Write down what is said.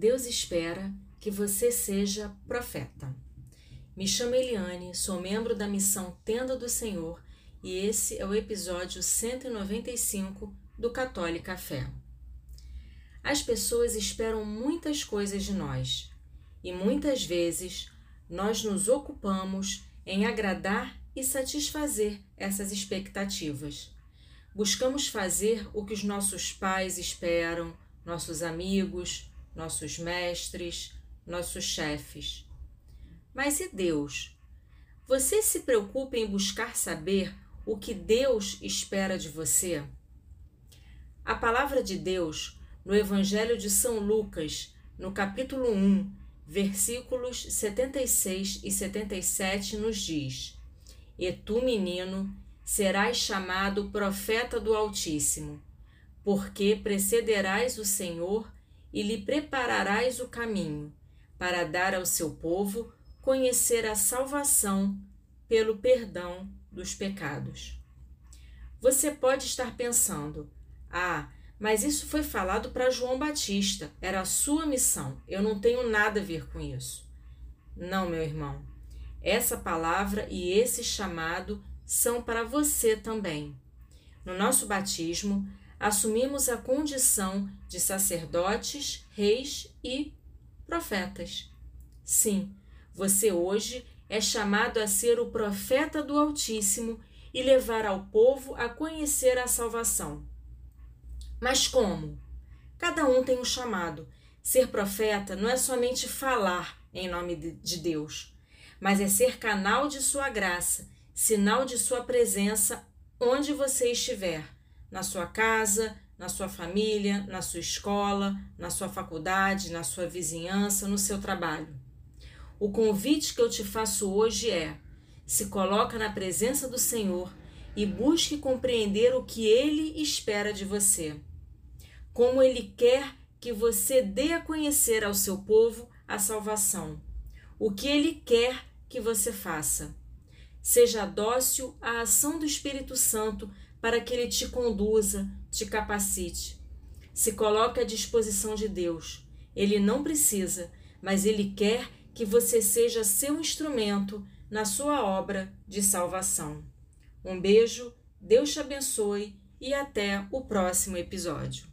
Deus espera que você seja profeta. Me chamo Eliane, sou membro da missão Tenda do Senhor e esse é o episódio 195 do Católica Fé. As pessoas esperam muitas coisas de nós e muitas vezes nós nos ocupamos em agradar e satisfazer essas expectativas. Buscamos fazer o que os nossos pais esperam, nossos amigos, nossos mestres, nossos chefes. Mas e Deus? Você se preocupa em buscar saber o que Deus espera de você? A palavra de Deus, no Evangelho de São Lucas, no capítulo 1, versículos 76 e 77, nos diz: E tu, menino, serás chamado profeta do Altíssimo, porque precederás o Senhor e lhe prepararás o caminho, para dar ao seu povo conhecer a salvação pelo perdão dos pecados. Você pode estar pensando: ah, mas isso foi falado para João Batista, era a sua missão, eu não tenho nada a ver com isso. Não, meu irmão, essa palavra e esse chamado são para você também. No nosso batismo, assumimos a condição de sacerdotes, reis e profetas. Sim, você hoje é chamado a ser o profeta do Altíssimo e levar ao povo a conhecer a salvação. Mas como? Cada um tem um chamado. Ser profeta não é somente falar em nome de Deus, mas é ser canal de sua graça, sinal de sua presença onde você estiver, na sua casa, na sua família, na sua escola, na sua faculdade, na sua vizinhança, no seu trabalho. O convite que eu te faço hoje é: se coloca na presença do Senhor e busque compreender o que ele espera de você. Como ele quer que você dê a conhecer ao seu povo a salvação. O que ele quer que você faça. Seja dócil à ação do Espírito Santo para que ele te conduza, te capacite. Se coloque à disposição de Deus. Ele não precisa, mas ele quer que você seja seu instrumento na sua obra de salvação. Um beijo, Deus te abençoe e até o próximo episódio.